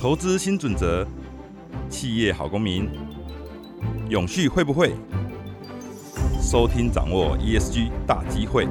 投资新准则，企业好公民，永续会不会？收听掌握 ESG 大机会。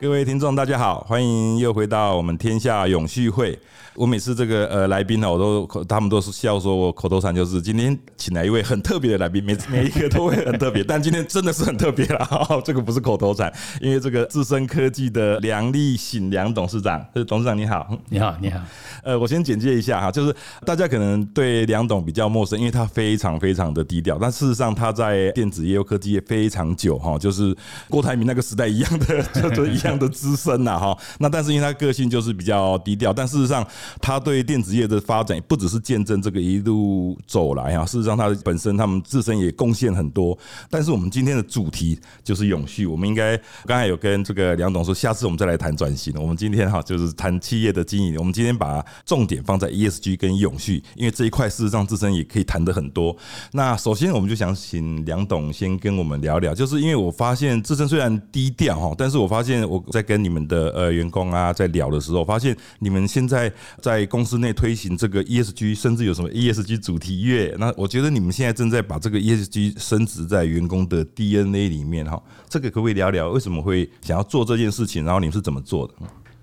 各位听众，大家好，欢迎又回到我们天下永续会。我每次这个呃来宾呢，我都他们都是笑说我口头禅就是今天请来一位很特别的来宾，每每一个都会很特别，但今天真的是很特别了。这个不是口头禅，因为这个智深科技的梁立醒梁董事长，董事长你好，你好，你好。呃，我先简介一下哈，就是大家可能对梁董比较陌生，因为他非常非常的低调，但事实上他在电子业、科技业非常久哈，就是郭台铭那个时代一样的，就是一样的资深呐哈。那但是因为他个性就是比较低调，但事实上。他对电子业的发展不只是见证这个一路走来啊，事实上他本身他们自身也贡献很多。但是我们今天的主题就是永续，我们应该刚才有跟这个梁董说，下次我们再来谈转型。我们今天哈就是谈企业的经营，我们今天把重点放在 ESG 跟永续，因为这一块事实上自身也可以谈的很多。那首先我们就想请梁董先跟我们聊聊，就是因为我发现自身虽然低调哈，但是我发现我在跟你们的呃员工啊在聊的时候，发现你们现在。在公司内推行这个 ESG，甚至有什么 ESG 主题月，那我觉得你们现在正在把这个 ESG 升值在员工的 DNA 里面哈。这个可不可以聊聊为什么会想要做这件事情？然后你们是怎么做的？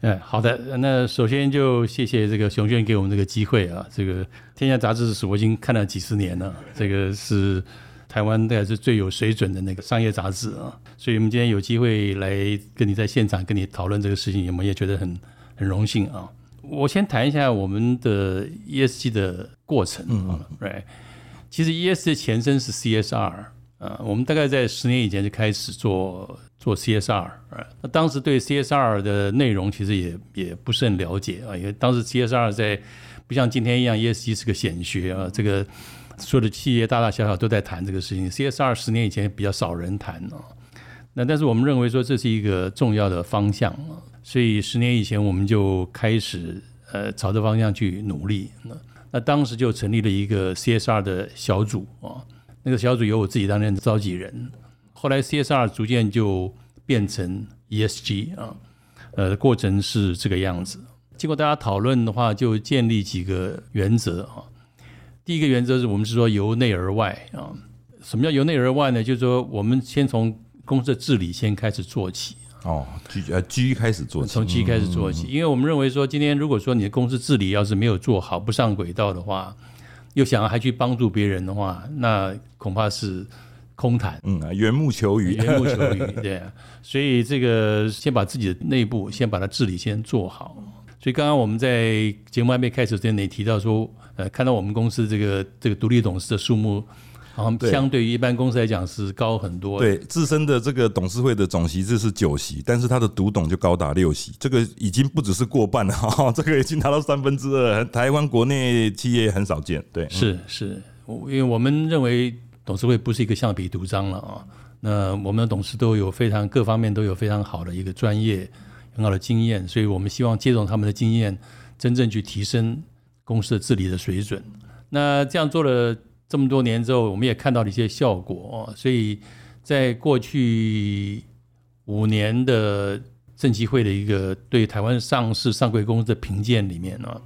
嗯，好的。那首先就谢谢这个熊轩给我们这个机会啊。这个《天下杂志》是我已经看了几十年了，这个是台湾大概是最有水准的那个商业杂志啊。所以我们今天有机会来跟你在现场跟你讨论这个事情，我们也觉得很很荣幸啊。我先谈一下我们的 ESG 的过程啊，right？其实 ESG 前身是 CSR 啊，我们大概在十年以前就开始做做 CSR，那当时对 CSR 的内容其实也也不是很了解啊，因为当时 CSR 在不像今天一样，ESG 是个显学啊，这个所有的企业大大小小都在谈这个事情，CSR 十年以前比较少人谈啊，那但是我们认为说这是一个重要的方向啊。所以十年以前，我们就开始呃朝着方向去努力。那那当时就成立了一个 CSR 的小组啊，那个小组由我自己担任召集人。后来 CSR 逐渐就变成 ESG 啊，呃，过程是这个样子。经过大家讨论的话，就建立几个原则啊。第一个原则是我们是说由内而外啊。什么叫由内而外呢？就是说我们先从公司的治理先开始做起。哦，G 呃 G 开始做，从 G 开始做起，因为我们认为说，今天如果说你的公司治理要是没有做好，不上轨道的话，又想要还去帮助别人的话，那恐怕是空谈。嗯啊，缘木求鱼，缘木求鱼，对。所以这个先把自己的内部先把它治理先做好。所以刚刚我们在节目还没开始之前，你提到说，呃，看到我们公司这个这个独立董事的数目。相对于一般公司来讲是高很多。对，自身的这个董事会的总席制是九席，但是他的独董就高达六席，这个已经不只是过半了 哈，这个已经达到三分之二，台湾国内企业很少见。对，是是，因为我们认为董事会不是一个橡皮图章了啊，那我们的董事都有非常各方面都有非常好的一个专业、很好的经验，所以我们希望借助他们的经验，真正去提升公司的治理的水准。那这样做了。这么多年之后，我们也看到了一些效果，所以在过去五年的政企会的一个对台湾上市上柜公司的评鉴里面呢，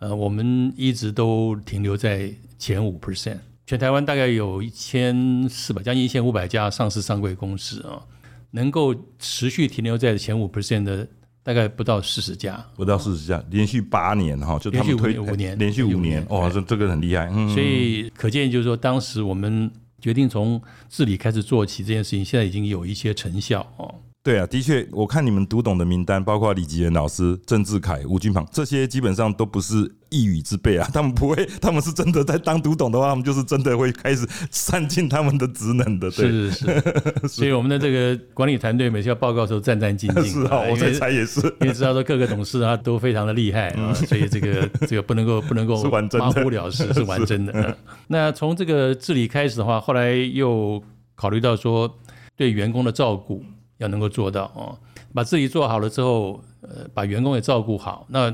呃，我们一直都停留在前五 percent。全台湾大概有一千四百，将近一千五百家上市上柜公司啊，能够持续停留在前五 percent 的。大概不到四十家，不到四十家，连续八年哈，就连续五年，连续五年，哇，这这个很厉害。所以可见就是说，当时我们决定从治理开始做起这件事情，现在已经有一些成效哦。对啊，的确，我看你们读懂的名单，包括李吉元老师、郑志凯、吴君鹏，这些基本上都不是一语之辈啊。他们不会，他们是真的在当读懂的话，他们就是真的会开始善尽他们的职能的。是是是，所以我们的这个管理团队每次要报告的时候战战兢兢。是啊，我在猜也是，因为知道说各个董事啊都非常的厉害啊，所以这个 这个不能够不能够马虎了事，是完真的。那从这个治理开始的话，后来又考虑到说对员工的照顾。要能够做到哦，把自己做好了之后，呃，把员工也照顾好，那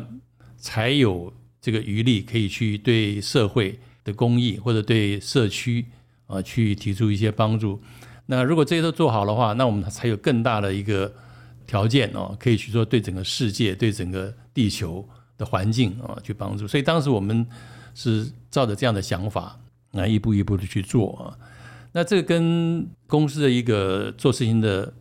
才有这个余力可以去对社会的公益或者对社区啊去提出一些帮助。那如果这些都做好的话，那我们才有更大的一个条件哦，可以去说对整个世界、对整个地球的环境啊去帮助。所以当时我们是照着这样的想法，那一步一步的去做啊。那这跟公司的一个做事情的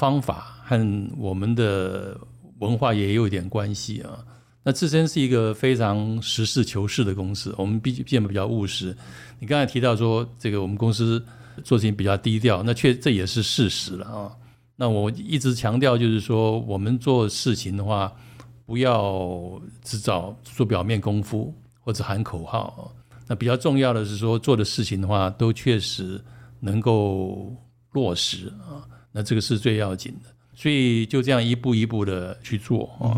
方法和我们的文化也有一点关系啊。那自身是一个非常实事求是的公司，我们毕竟比较务实。你刚才提到说，这个我们公司做事情比较低调，那确这也是事实了啊。那我一直强调就是说，我们做事情的话，不要只找做表面功夫或者喊口号。那比较重要的是说，做的事情的话，都确实能够落实啊。那这个是最要紧的。所以就这样一步一步的去做啊。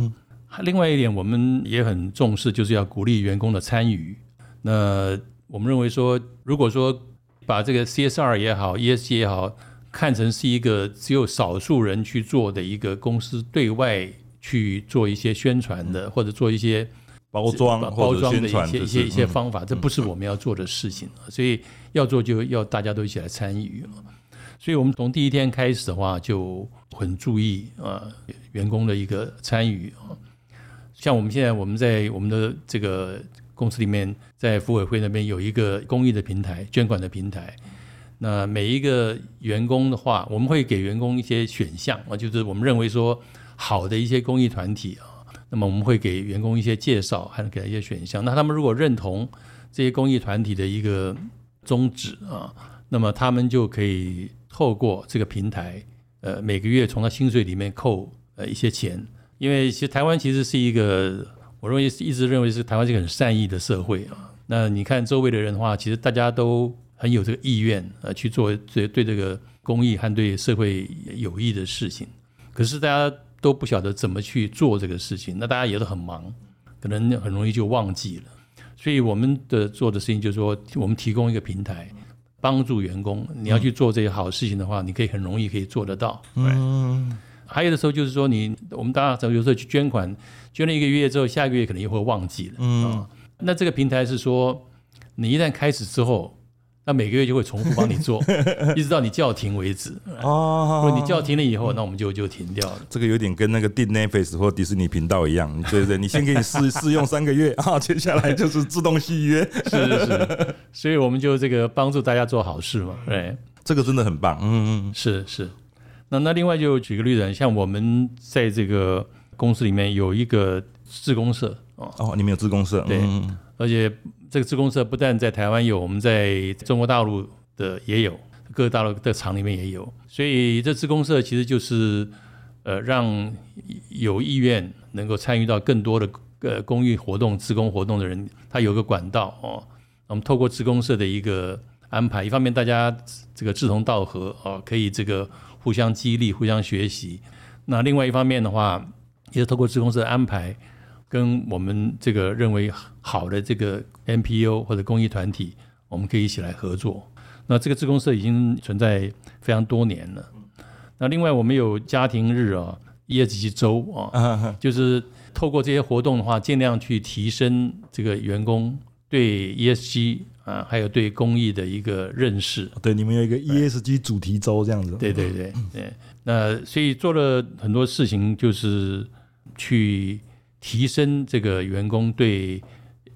另外一点，我们也很重视，就是要鼓励员工的参与。那我们认为说，如果说把这个 CSR 也好，ESG 也好，看成是一个只有少数人去做的一个公司对外去做一些宣传的，或者做一些包装、包装的一些一些一些方法，这不是我们要做的事情。所以要做，就要大家都一起来参与。所以我们从第一天开始的话，就很注意啊员工的一个参与啊。像我们现在，我们在我们的这个公司里面，在服委会那边有一个公益的平台、捐款的平台。那每一个员工的话，我们会给员工一些选项啊，就是我们认为说好的一些公益团体啊，那么我们会给员工一些介绍，还能给他一些选项。那他们如果认同这些公益团体的一个宗旨啊，那么他们就可以透过这个平台，呃，每个月从他薪水里面扣呃一些钱。因为其实台湾其实是一个，我认为一直认为是台湾是一个很善意的社会啊。那你看周围的人的话，其实大家都很有这个意愿呃去做对对这个公益和对社会有益的事情。可是大家都不晓得怎么去做这个事情，那大家也都很忙，可能很容易就忘记了。所以我们的做的事情就是说，我们提供一个平台，帮助员工。你要去做这些好事情的话，你可以很容易可以做得到。嗯。还有的时候就是说，你我们大家有时候去捐款，捐了一个月之后，下个月可能又会忘记了。嗯，那这个平台是说，你一旦开始之后，那每个月就会重复帮你做，一直到你叫停为止。哦，如果你叫停了以后，那我们就就停掉了。这个有点跟那个订 Netflix 或迪士尼频道一样，对不对？你先给你试 试用三个月啊，接下来就是自动续约。是是是，所以我们就这个帮助大家做好事嘛。对，这个真的很棒。嗯嗯，是是。那那另外就举个例子，像我们在这个公司里面有一个自公社哦，哦，你们有自公社，对，而且这个自公社不但在台湾有，我们在中国大陆的也有，各大陆的厂里面也有，所以这自公社其实就是呃让有意愿能够参与到更多的呃公益活动、自工活动的人，他有个管道哦，我们透过自公社的一个安排，一方面大家这个志同道合哦，可以这个。互相激励，互相学习。那另外一方面的话，也是透过自公社的安排，跟我们这个认为好的这个 NPO 或者公益团体，我们可以一起来合作。那这个自公社已经存在非常多年了。那另外我们有家庭日啊，ESG 周啊，就是透过这些活动的话，尽量去提升这个员工对 ESG。啊，还有对公益的一个认识。对，你们有一个 ESG 主题周这样子。对对对对。那所以做了很多事情，就是去提升这个员工对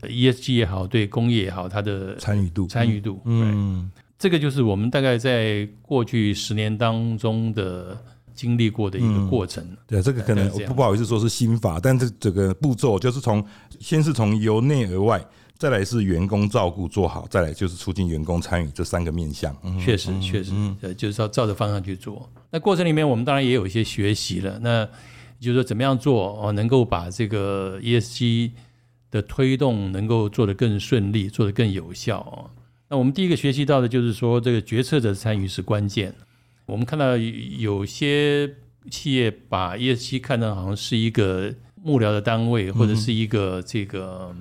ESG 也好，对工业也好，他的参与度。参与度。嗯。这个就是我们大概在过去十年当中的经历过的一个过程。对，这个可能不不好意思说是心法，但是这个步骤就是从先是从由内而外。再来是员工照顾做好，再来就是促进员工参与这三个面向。确实，确实，呃，就是要照着方向去做。那过程里面，我们当然也有一些学习了。那就是说，怎么样做哦，能够把这个 ESG 的推动能够做得更顺利，做得更有效哦。那我们第一个学习到的就是说，这个决策者参与是关键。我们看到有些企业把 ESG 看成好像是一个幕僚的单位，或者是一个这个。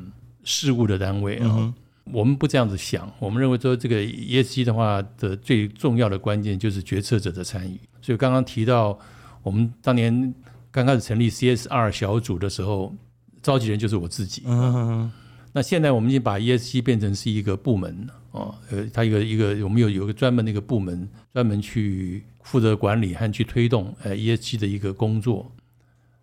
事务的单位啊，我们不这样子想。我们认为说，这个 ESG 的话的最重要的关键就是决策者的参与。所以刚刚提到，我们当年刚开始成立 CSR 小组的时候，召集人就是我自己。嗯，那现在我们已经把 ESG 变成是一个部门哦，呃，它一个一个我们有有一个专门的一个部门，专门去负责管理和去推动呃 ESG 的一个工作。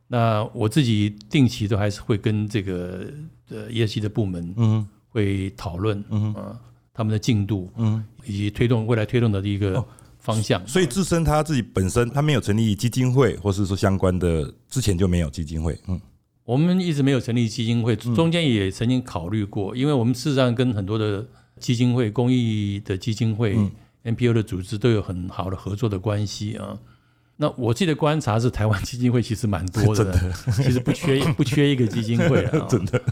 那我自己定期都还是会跟这个呃 ESG 的部门嗯会讨论，嗯啊，他们的进度嗯，以及推动未来推动的一个方向。所以自身他自己本身他没有成立基金会，或是说相关的之前就没有基金会，嗯我们一直没有成立基金会，中间也曾经考虑过，因为我们事实上跟很多的基金会、公益的基金会、NPO 的组织都有很好的合作的关系啊。那我自己的观察是，台湾基金会其实蛮多的，其实不缺 不缺一个基金会啊。真的。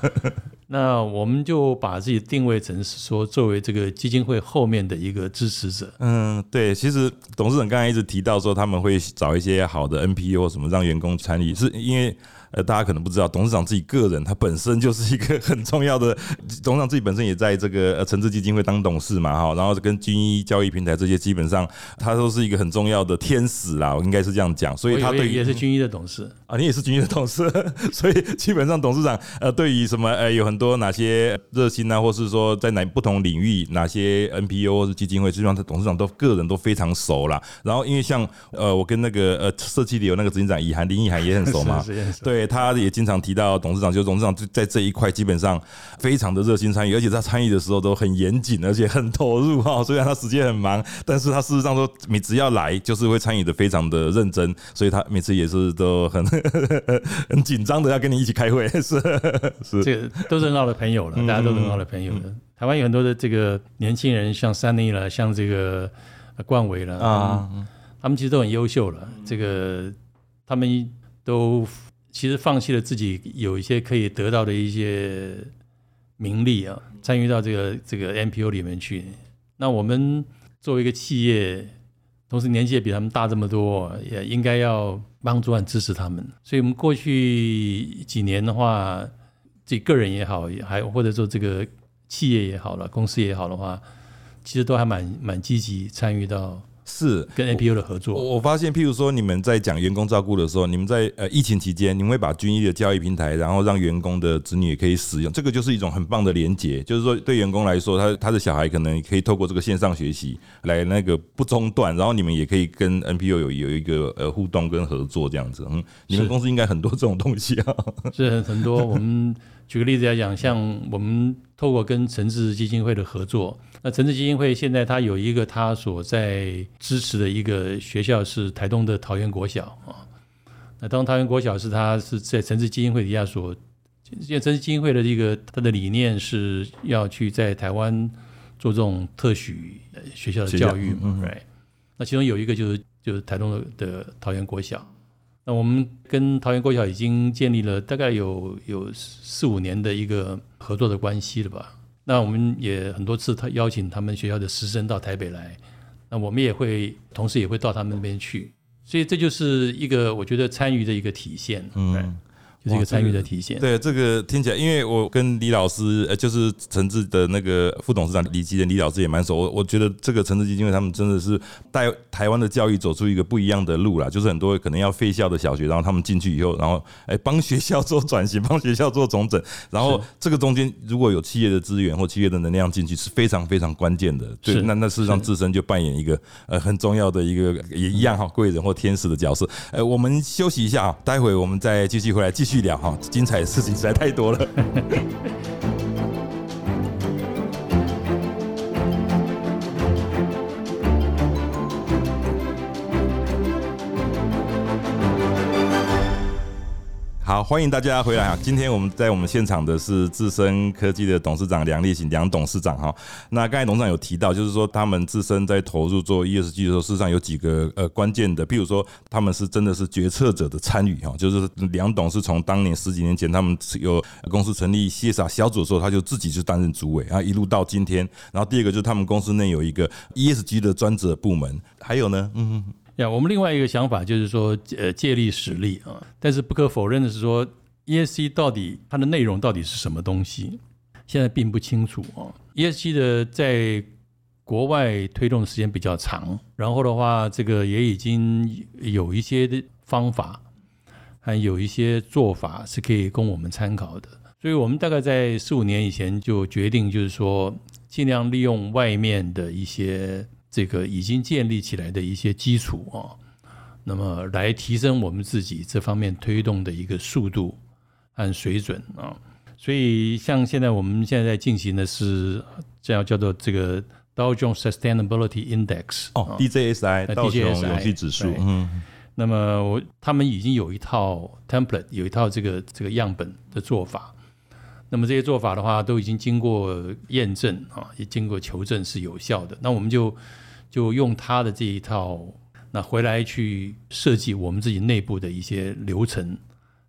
那我们就把自己定位成是说，作为这个基金会后面的一个支持者。嗯，对，其实董事长刚才一直提到说他们会找一些好的 NPO 什么让员工参与，是因为。呃，大家可能不知道，董事长自己个人他本身就是一个 很重要的，董事长自己本身也在这个呃诚志基金会当董事嘛，哈，然后跟军医交易平台这些基本上他都是一个很重要的天使啦，我应该是这样讲，所以他对也是军医的董事啊，你也是军医的董事，所以基本上董事长呃对于什么呃有很多哪些热心啊，或是说在哪不同领域哪些 NPO 或是基金会，基本上他董事长都个人都非常熟啦。然后因为像呃我跟那个呃社区里有那个执行长以涵林以涵也很熟嘛，对。他也经常提到董事长，就董事长在这一块基本上非常的热心参与，而且他参与的时候都很严谨，而且很投入哈。虽然他时间很忙，但是他事实上说，你只要来，就是会参与的非常的认真，所以他每次也是都很 很紧张的要跟你一起开会，是是，这个都是很好的朋友了，大家都是很好的朋友了。台湾有很多的这个年轻人，像三立了，像这个冠伟了啊，他们其实都很优秀了，这个他们。都其实放弃了自己有一些可以得到的一些名利啊，参与到这个这个 NPO 里面去。那我们作为一个企业，同时年纪也比他们大这么多，也应该要帮助和支持他们。所以，我们过去几年的话，自己个人也好，还或者说这个企业也好了，公司也好的话，其实都还蛮蛮积极参与到。是跟 APU 的合作。我我发现，譬如说，你们在讲员工照顾的时候，你们在呃疫情期间，你们会把军医的教育平台，然后让员工的子女也可以使用，这个就是一种很棒的连接。就是说，对员工来说，他他的小孩可能可以透过这个线上学习来那个不中断，然后你们也可以跟 NPO 有有一个呃互动跟合作这样子。嗯，你们公司应该很多这种东西啊。是很很多。我们举个例子来讲，像我们透过跟诚志基金会的合作。那诚志基金会现在它有一个它所在支持的一个学校是台东的桃园国小啊。那当桃园国小是它是在诚志基金会底下所，因为诚志基金会的一个它的理念是要去在台湾做这种特许学校的教育嘛，right？那其中有一个就是就是台东的桃园国小。那我们跟桃园国小已经建立了大概有有四五年的一个合作的关系了吧。那我们也很多次他邀请他们学校的师生到台北来，那我们也会同时也会到他们那边去，所以这就是一个我觉得参与的一个体现。嗯。就是一个参与的体现。对，这个听起来，因为我跟李老师，呃，就是陈志的那个副董事长李基仁李老师也蛮熟。我我觉得这个陈志基金会他们真的是带台湾的教育走出一个不一样的路啦。就是很多可能要废校的小学，然后他们进去以后，然后哎帮学校做转型，帮学校做重整。然后这个中间如果有企业的资源或企业的能量进去，是非常非常关键的。对，那那事实上自身就扮演一个呃很重要的一个也一样哈贵人或天使的角色。呃，我们休息一下啊，待会我们再继续回来继续。续聊哈，精彩的事情实在太多了。欢迎大家回来啊！今天我们在我们现场的是智深科技的董事长梁立行梁董事长哈。那刚才董事长有提到，就是说他们自身在投入做 ESG 的时候，事实上有几个呃关键的，譬如说他们是真的是决策者的参与哈，就是梁董是从当年十几年前他们有公司成立 CSR 小组的时候，他就自己就担任主委啊，一路到今天。然后第二个就是他们公司内有一个 ESG 的专责部门，还有呢，嗯。呀，我们另外一个想法就是说，呃，借力使力啊。但是不可否认的是说，ESG 到底它的内容到底是什么东西，现在并不清楚啊。ESG 的在国外推动的时间比较长，然后的话，这个也已经有一些的方法，还有一些做法是可以供我们参考的。所以我们大概在四五年以前就决定，就是说尽量利用外面的一些这个已经建立起来的一些基础啊，那么来提升我们自己这方面推动的一个速度和水准啊。所以，像现在我们现在在进行的是这样叫做这个 Dow Jones Sustainability Index 哦，DJSI 呃道琼 DJSI 永续指数，嗯，那么我他们已经有一套 template，有一套这个这个样本的做法。那么这些做法的话，都已经经过验证啊，也经过求证是有效的。那我们就就用他的这一套，那回来去设计我们自己内部的一些流程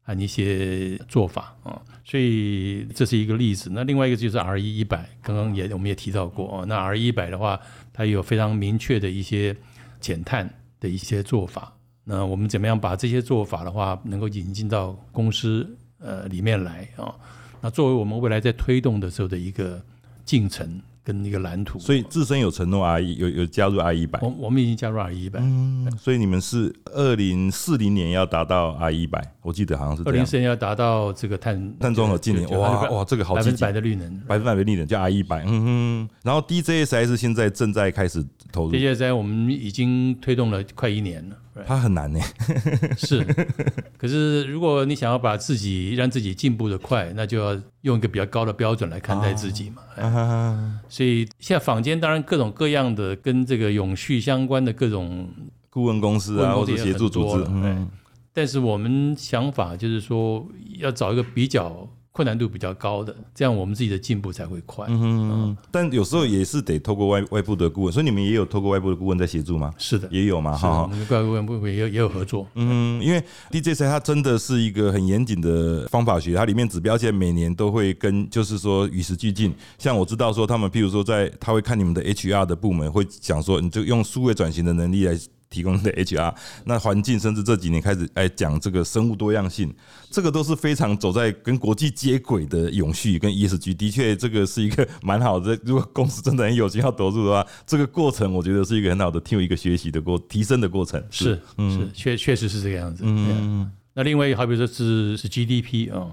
和一些做法啊。所以这是一个例子。那另外一个就是 R E 一百，刚刚也我们也提到过啊。那 R E 一百的话，它有非常明确的一些减碳的一些做法。那我们怎么样把这些做法的话，能够引进到公司呃里面来啊？那作为我们未来在推动的时候的一个进程跟一个蓝图。所以自身有承诺 R 一有有加入 R 一百。我，我们已经加入 R 一百，嗯，所以你们是二零四零年要达到 R 一百，我记得好像是。二零四年要达到这个碳碳中和净零，哇哇，这个好百分之百，的绿能。百分之百的绿能叫 I 一百，嗯哼。然后 DJSI 是现在正在开始投入，DJSs 我们已经推动了快一年了。它很难呢。是，可是如果你想要把自己让自己进步的快，那就要用一个比较高的标准来看待自己嘛。所以现在坊间当然各种各样的跟这个永续相关的各种，顾问公司啊，或者协助组织嗯，但是我们想法就是说要找一个比较困难度比较高的，这样我们自己的进步才会快。嗯，但有时候也是得透过外外部的顾问，所以你们也有透过外部的顾问在协助吗？是的，也有嘛，哈。们跟怪顾问部也有也有合作。嗯，因为 DJC 它真的是一个很严谨的方法学，它里面指标现在每年都会跟，就是说与时俱进。像我知道说他们，譬如说在他会看你们的 HR 的部门，会讲说你就用数位转型的能力来。提供的 HR，那环境甚至这几年开始哎讲这个生物多样性，这个都是非常走在跟国际接轨的永续跟 ESG，的确这个是一个蛮好的。如果公司真的很有心要投入的话，这个过程我觉得是一个很好的听一个学习的过提升的过程。是是，确确实是这个样子。嗯，那另外好比说是是 GDP 啊，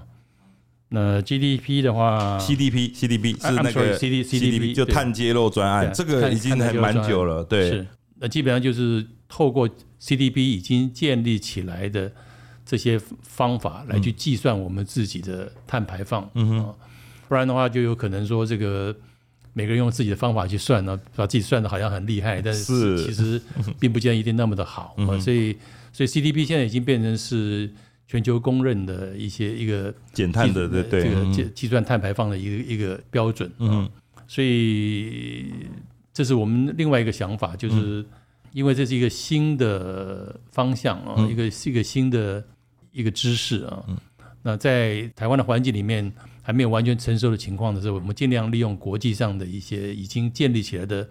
那 GDP 的话 CDP CDP 是那个 CD CDP 就碳揭露专案，这个已经还蛮久了。对，是，那基本上就是透过 CDB 已经建立起来的这些方法来去计算我们自己的碳排放。嗯哼，不然的话就有可能说这个每个人用自己的方法去算呢，把自己算的好像很厉害，但是是其实并不见得一定那么的好。啊所以，所以 CDB 现在已经变成是全球公认的一些一个减碳的对对这个计算碳排放的一个一个标准。嗯，所以这是我们另外一个想法，就是因为这是一个新的方向啊，一个是一个新的一个知识啊。那在台湾的环境里面还没有完全成熟的情况的时候，我们尽量利用国际上的一些已经建立起来的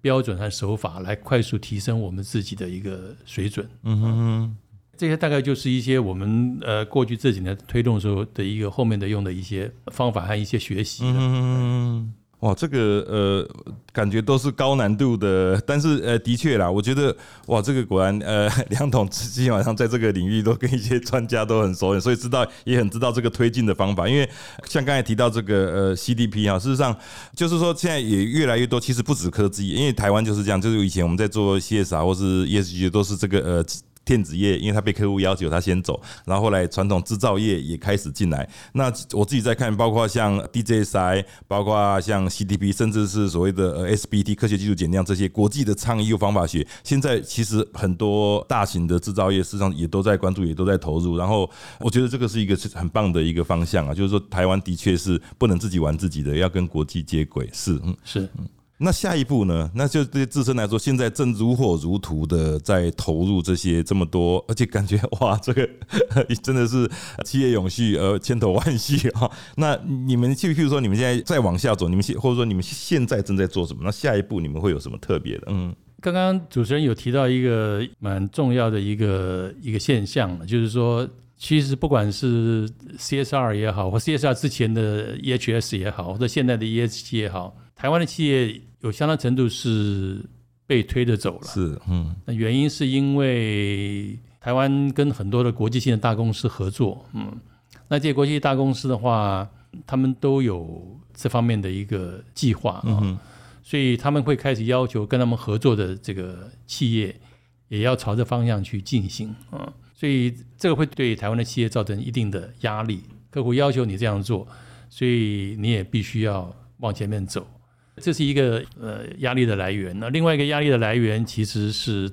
标准和手法，来快速提升我们自己的一个水准。嗯哼哼，这些大概就是一些我们呃过去这几年推动的时候的一个后面的用的一些方法和一些学习。嗯，哇，这个呃，感觉都是高难度的，但是呃，的确啦，我觉得哇，这个果然呃，梁董 基本上在这个领域都跟一些专家都很熟，所以知道也很知道这个推进的方法。因为像刚才提到这个呃 CDP 啊，事实上就是说现在也越来越多，其实不止科技，因为台湾就是这样，就是以前我们在做 CSR 或是 ESG 都是这个呃。电子业，因为它被客户要求，它先走，然后后来传统制造业也开始进来。那我自己在看，包括像 DJSI，包括像 CDP，甚至是所谓的 SBT 科学技术减量这些国际的倡议又方法学，现在其实很多大型的制造业事实上也都在关注，也都在投入。然后我觉得这个是一个是很棒的一个方向啊，就是说台湾的确是不能自己玩自己的，要跟国际接轨。是，嗯。是，嗯那下一步呢？那就对自身来说，现在正如火如荼的在投入这些这么多，而且感觉 哇，这个真的是企业永续而千头万绪啊！那你们就譬如说，你们现在再往下走，你们现或者说你们现在正在做什么？那下一步你们会有什么特别的？嗯刚刚主持人有提到一个蛮重要的一个一个现象，就是说，其实不管是 CSR 也好，或 CSR 之前的 EHS 也好，或者现在的 ESG 也好，台湾的企业有相当程度是被推着走了。是，嗯那原因是因为台湾跟很多的国际性的大公司合作，嗯，那这些国际大公司的话，他们都有这方面的一个计划啊，所以他们会开始要求跟他们合作的这个企业也要朝着方向去进行啊，所以这个会对台湾的企业造成一定的压力。客户要求你这样做，所以你也必须要往前面走，这是一个呃压力的来源。那另外一个压力的来源其实是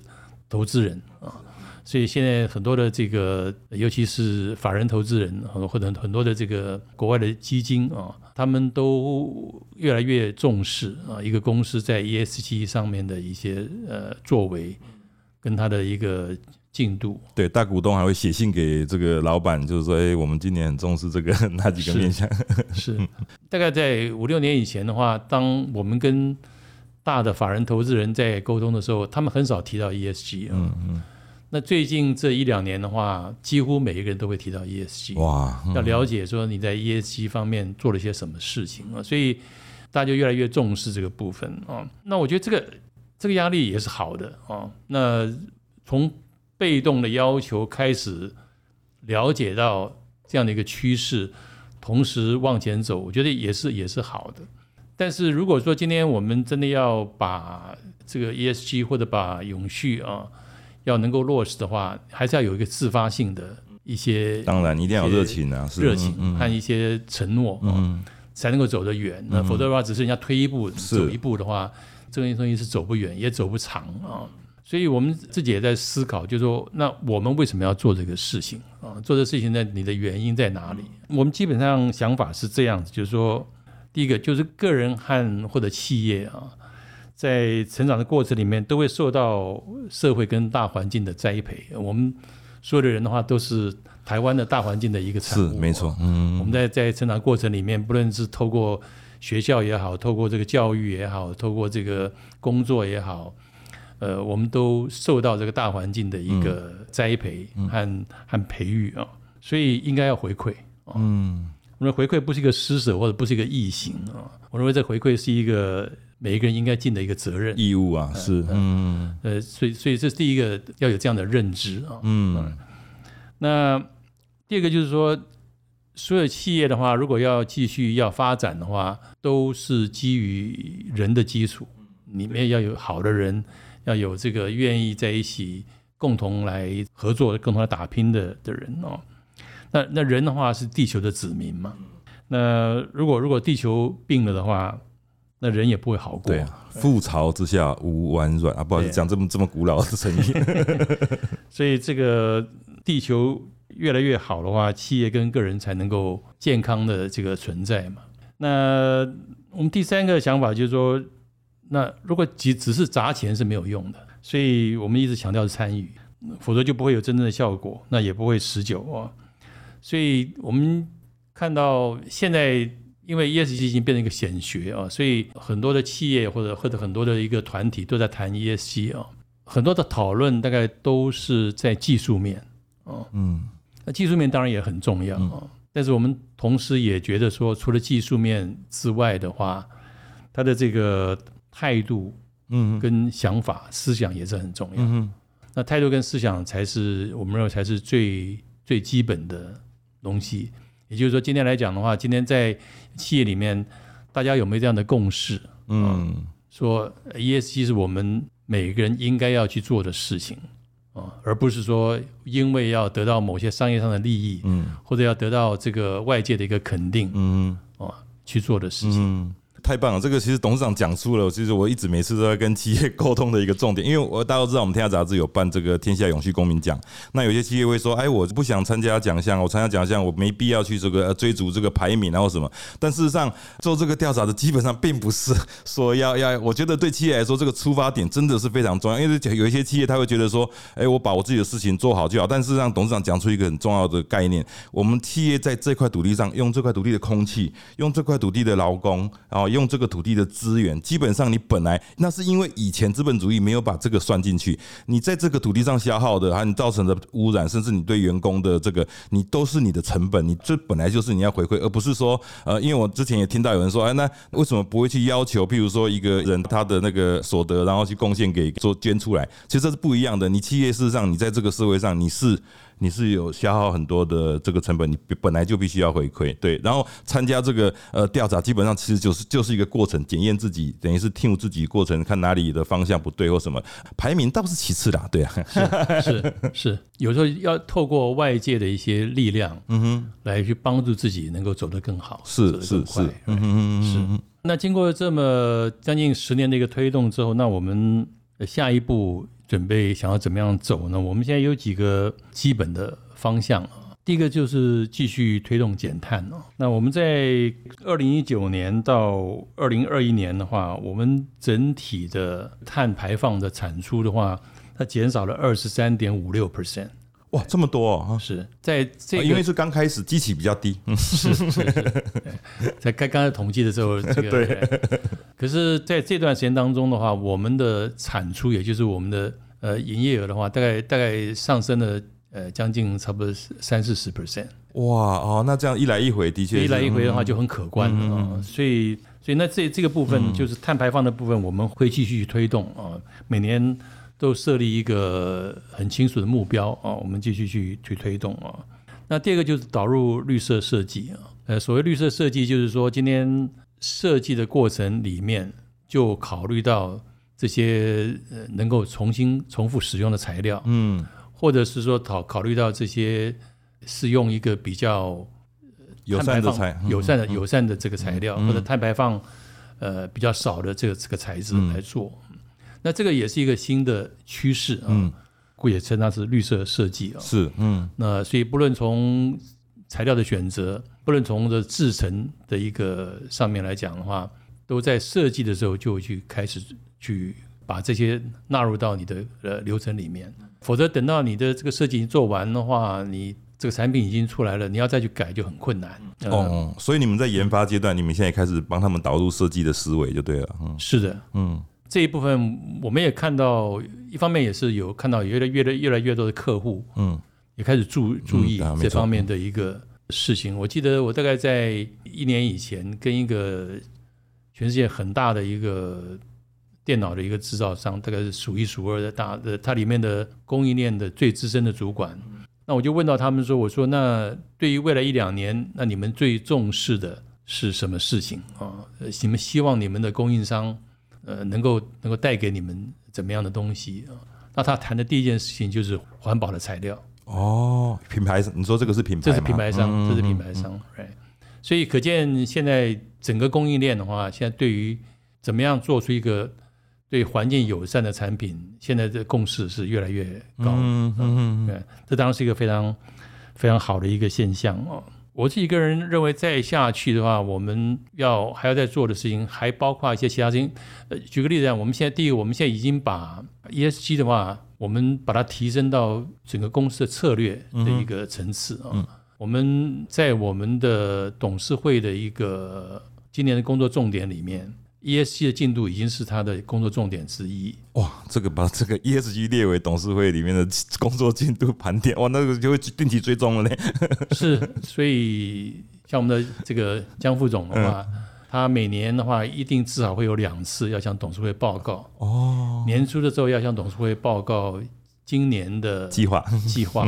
投资人啊。所以现在很多的这个，尤其是法人投资人，或者很多的这个国外的基金啊，他们都越来越重视啊，一个公司在 ESG 上面的一些呃作为，跟他的一个进度。对，大股东还会写信给这个老板，就是说，哎，我们今年很重视这个 那几个面向。是，大概在五六年以前的话，当我们跟大的法人投资人在沟通的时候，他们很少提到 ESG 啊。嗯嗯。那最近这一两年的话，几乎每一个人都会提到 ESG，哇，要了解说你在 ESG 方面做了些什么事情啊，所以大家就越来越重视这个部分啊。那我觉得这个这个压力也是好的啊。那从被动的要求开始了解到这样的一个趋势，同时往前走，我觉得也是也是好的。但是如果说今天我们真的要把这个 ESG 或者把永续啊，要能够落实的话，还是要有一个自发性的一些，当然一定要有热情啊，热情和一些承诺，嗯，才能够走得远。那否则的话，只是人家推一步走一步的话，这个东西是走不远，也走不长啊。所以我们自己也在思考，就是说，那我们为什么要做这个事情啊？做这事情呢？你的原因在哪里？我们基本上想法是这样子，就是说，第一个就是个人和或者企业啊。在成长的过程里面，都会受到社会跟大环境的栽培。我们所有的人的话，都是台湾的大环境的一个产物。是没错，嗯，我们在在成长过程里面，不论是透过学校也好，透过这个教育也好，透过这个工作也好，呃，我们都受到这个大环境的一个栽培和和培育啊，所以应该要回馈啊。嗯，我认为回馈不是一个施舍或者不是一个异行啊，我认为这回馈是一个。每一个人应该尽的一个责任。义务啊，是嗯。呃，所以所以这是第一个要有这样的认知啊，嗯，那第二个就是说，所有企业的话，如果要继续要发展的话，都是基于人的基础，里面要有好的人，要有这个愿意在一起共同来合作、共同来打拼的的人哦。那那人的话是地球的子民嘛，那如果如果地球病了的话。那人也不会好过。对啊，覆巢之下无完卵啊！不好意思，讲这么这么古老的成语。所以这个地球越来越好的话，企业跟个人才能够健康的这个存在嘛。那我们第三个想法就是说，那如果只只是砸钱是没有用的，所以我们一直强调是参与，否则就不会有真正的效果，那也不会持久啊。所以我们看到现在。因为 ESG 已经变成一个显学啊，所以很多的企业或者或者很多的一个团体都在谈 ESG 啊，很多的讨论大概都是在技术面啊，嗯，那技术面当然也很重要啊，但是我们同时也觉得说，除了技术面之外的话，它的这个态度，嗯，跟想法、思想也是很重要。嗯，那态度跟思想才是我们认为才是最最基本的东西。也就是说，今天来讲的话，今天在企业里面，大家有没有这样的共识？嗯，说 ESG 是我们每个人应该要去做的事情啊，而不是说因为要得到某些商业上的利益，嗯，或者要得到这个外界的一个肯定，嗯，啊，去做的事情。太棒了！这个其实董事长讲出了，其实我一直每次都在跟企业沟通的一个重点，因为我大家都知道，我们天下杂志有办这个天下永续公民奖。那有些企业会说：“哎，我不想参加奖项，我参加奖项我没必要去这个追逐这个排名，然后什么。”但事实上，做这个调查的基本上并不是说要要。我觉得对企业来说，这个出发点真的是非常重要，因为有一些企业他会觉得说：“哎，我把我自己的事情做好就好。”但事实上，董事长讲出一个很重要的概念：我们企业在这块土地上，用这块土地的空气，用这块土地的劳工，然后用这个土地的。资源基本上，你本来那是因为以前资本主义没有把这个算进去。你在这个土地上消耗的，还有你造成的污染，甚至你对员工的这个，你都是你的成本。你这本来就是你要回馈，而不是说，呃，因为我之前也听到有人说，哎，那为什么不会去要求，譬如说一个人他的那个所得，然后去贡献给做捐出来？其实这是不一样的。你企业事实上，你在这个社会上，你是。你是有消耗很多的这个成本，你本来就必须要回馈，对。然后参加这个呃调查，基本上其实就是就是一个过程，检验自己，等于是听自己过程，看哪里的方向不对或什么。排名倒是其次啦，对啊，是是，有时候要透过外界的一些力量，嗯哼，来去帮助自己能够走得更好，是是是，嗯哼是。那经过这么将近十年的一个推动之后，那我们下一步。准备想要怎么样走呢？我们现在有几个基本的方向啊。第一个就是继续推动减碳哦。那我们在二零一九年到二零二一年的话，我们整体的碳排放的产出的话，它减少了二十三点五六 percent。哇，这么多啊！是在这个，因为是刚开始，机器比较低。是 是是，在刚刚才统计的时候，这个对。可是在这段时间当中的话，我们的产出，也就是我们的呃营业额的话，大概大概上升了呃将近差不多三四十 percent。哇哦，那这样一来一回，的确一来一回的话就很可观了啊。所以所以那这这个部分就是碳排放的部分，我们会继续推动啊，每年。都设立一个很清楚的目标啊，我们继续去去推动啊。那第二个就是导入绿色设计啊，呃，所谓绿色设计就是说，今天设计的过程里面就考虑到这些呃能够重新重复使用的材料，嗯，或者是说考考虑到这些是用一个比较友善的材友善的友善的这个材料，或者碳排放呃比较少的这个这个材质来做。那这个也是一个新的趋势啊，故也称它是绿色设计啊。是，嗯。那所以不论从材料的选择，不论从这制成的一个上面来讲的话，都在设计的时候就去开始去把这些纳入到你的呃流程里面。否则等到你的这个设计做完的话，你这个产品已经出来了，你要再去改就很困难。哦，所以你们在研发阶段，你们现在开始帮他们导入设计的思维就对了。嗯，是的，嗯。这一部分我们也看到，一方面也是有看到越来越来越来越多的客户，嗯，也开始注注意这方面的一个事情。我记得我大概在一年以前跟一个全世界很大的一个电脑的一个制造商，大概是数一数二的大的，它里面的供应链的最资深的主管，那我就问到他们说：“我说那对于未来一两年，那你们最重视的是什么事情啊？你们希望你们的供应商？”呃，能够能够带给你们怎么样的东西啊？那他谈的第一件事情就是环保的材料。哦，品牌，你说这个是品牌？这是品牌商，这是品牌商。对，所以可见现在整个供应链的话，现在对于怎么样做出一个对环境友善的产品，现在的共识是越来越高。嗯嗯，对，这当然是一个非常非常好的一个现象哦。我自己个人认为，再下去的话，我们要还要再做的事情，还包括一些其他事情。呃，举个例子讲，我们现在第一个，我们现在已经把 ESG 的话，我们把它提升到整个公司的策略的一个层次啊。我们在我们的董事会的一个今年的工作重点里面。ESG 的进度已经是他的工作重点之一。哇，这个把这个 ESG 列为董事会里面的工作进度盘点，哇，那个就会定期追踪了嘞。是，所以像我们的这个江副总的话，他每年的话一定至少会有两次要向董事会报告。哦。年初的时候要向董事会报告今年的计划，计划。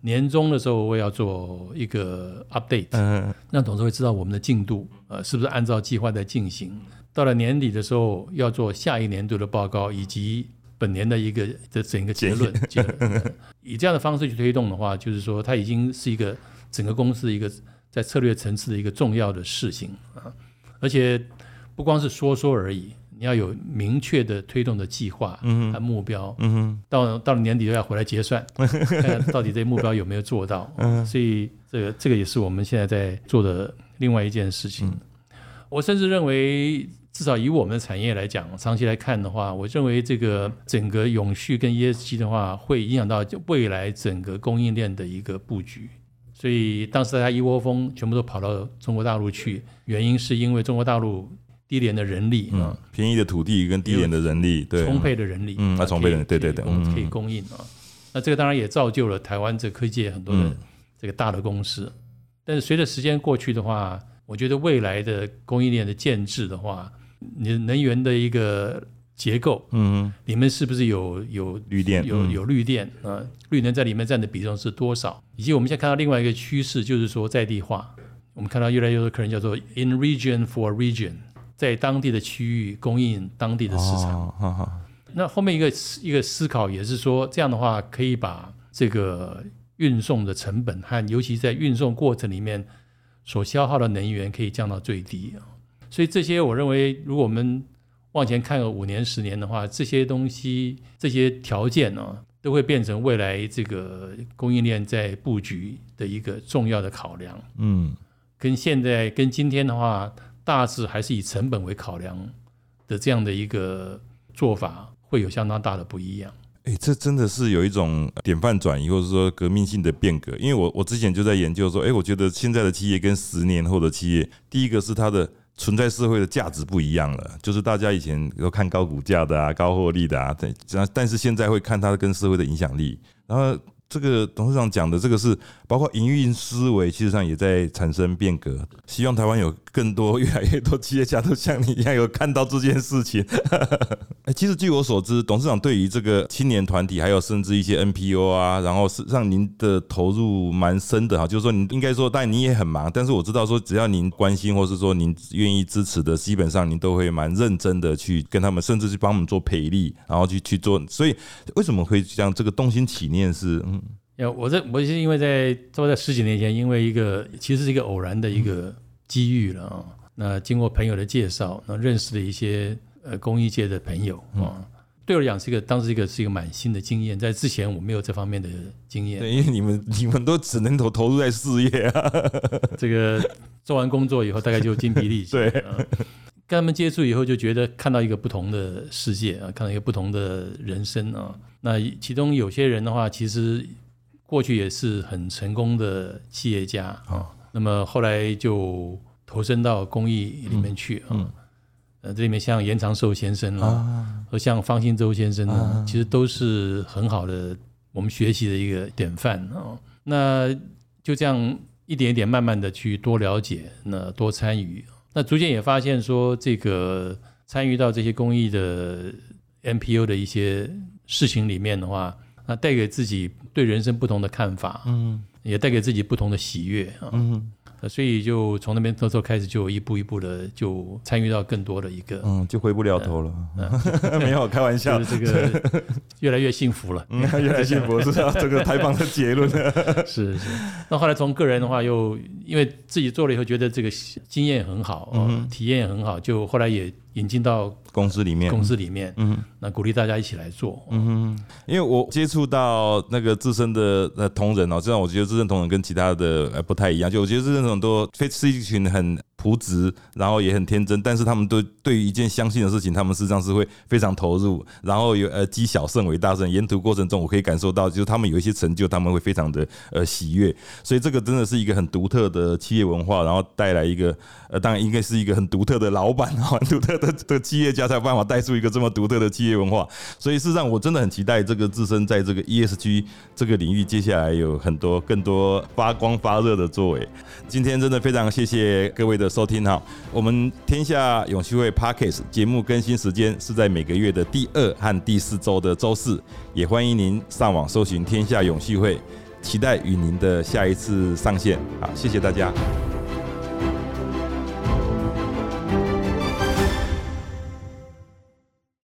年终的时候我要做一个 update，嗯，让董事会知道我们的进度，呃，是不是按照计划在进行。到了年底的时候，要做下一年度的报告，以及本年的一个的整个结论。结论以这样的方式去推动的话，就是说，它已经是一个整个公司一个在策略层次的一个重要的事情啊。而且不光是说说而已，你要有明确的推动的计划和目标。嗯哼，到到了年底都要回来结算，看到底这目标有没有做到。嗯，所以这个这个也是我们现在在做的另外一件事情。我甚至认为。至少以我们的产业来讲，长期来看的话，我认为这个整个永续跟 ESG 的话，会影响到未来整个供应链的一个布局。所以当时大家一窝蜂全部都跑到中国大陆去，原因是因为中国大陆低廉的人力嗯，便宜的土地跟低廉的人力，对，充沛的人力，嗯，那充沛的，对对对，可以供应啊。那这个当然也造就了台湾这科技界很多的这个大的公司。但是随着时间过去的话，我觉得未来的供应链的建制的话，你能源的一个结构，嗯，里面是不是有有绿电嗯有有绿电啊？绿能在里面占的比重是多少？以及我们现在看到另外一个趋势，就是说在地化。我们看到越来越多的客人叫做 in region for region，在当地的区域供应当地的市场。哦哈哈那后面一个一个思考也是说，这样的话可以把这个运送的成本和尤其在运送过程里面所消耗的能源可以降到最低啊。所以这些我认为，如果我们往前看个五年、十年的话，这些东西、这些条件呢、都会变成未来这个供应链在布局的一个重要的考量。嗯，跟现在跟今天的话，大致还是以成本为考量的这样的一个做法，会有相当大的不一样。哎、这真的是有一种典范转移，或者说革命性的变革。因为我我之前就在研究说，哎、我觉得现在的企业跟十年后的企业，第一个是它的存在社会的价值不一样了，就是大家以前都看高股价的啊、高获利的啊，但但是现在会看它跟社会的影响力，然后。这个董事长讲的这个是包括营运思维，其实上也在产生变革。希望台湾有更多、越来越多企业家都像你一样有看到这件事情。哎，其实据我所知，董事长对于这个青年团体，还有甚至一些 NPO 啊，然后是让您的投入蛮深的哈。就是说，您应该说，当然你也很忙，但是我知道说，只要您关心，或是说您愿意支持的，基本上您都会蛮认真的去跟他们，甚至去帮我们做培力，然后去去做。所以为什么会这样？这个动心起念是嗯呀，我在我是因为在差不多在十几年前，因为一个其实是一个偶然的一个机遇了啊。那经过朋友的介绍，那认识了一些呃公益界的朋友啊。对我来讲是一个当时一个是一个蛮新的经验，在之前我没有这方面的经验。对，因为你们你们都只能投投入在事业啊。这个做完工作以后，大概就精疲力 尽。对啊跟他们接触以后，就觉得看到一个不同的世界啊，看到一个不同的人生啊。那其中有些人的话，其实过去也是很成功的企业家啊，那么后来就投身到公益里面去啊。呃，这里面像严长寿先生啦，啊，和像方兴洲先生呢，其实都是很好的我们学习的一个典范啊。那就这样一点一点慢慢的去多了解，那多参与，那逐渐也发现说，这个参与到这些公益的 NPO 的一些事情里面的话，那带给自己对人生不同的看法，嗯也带给自己不同的喜悦啊。嗯呃所以就从那边那时候开始，就一步一步的就参与到更多的一个，嗯，就回不了头了。没有开玩笑就，是这个 越来越幸福了。嗯，越来越幸福是啊，这个太棒的结论了。是是。那后来从个人的话，又因为自己做了以后，觉得这个经验很好，嗯体验也很好，就后来也引进到公司里面，公司里面，嗯那鼓励大家一起来做。嗯，因为我接触到那个自身的呃同仁哦，这样我觉得自身同仁跟其他的呃不太一样，就我觉得自身同仁都非是一群很朴质，然后也很天真，但是他们都对于一件相信的事情，他们事实上是会非常投入，然后有呃积小胜为大胜，沿途过程中我可以感受到，就是他们有一些成就，他们会非常的呃喜悦，所以这个真的是一个很独特的企业文化，然后带来一个呃，当然应该是一个很独特的老板哈，很独特的的企业家才有办法带出一个这么独特的企业文化。所以事实上，我真的很期待这个自身在这个 ESG 这个领域，接下来有很多更多发光发热的作为。今天真的非常谢谢各位的收听哈，我们天下永续会 Parkes 节目更新时间是在每个月的第二和第四周的周四，也欢迎您上网搜寻天下永续会，期待与您的下一次上线。好，谢谢大家。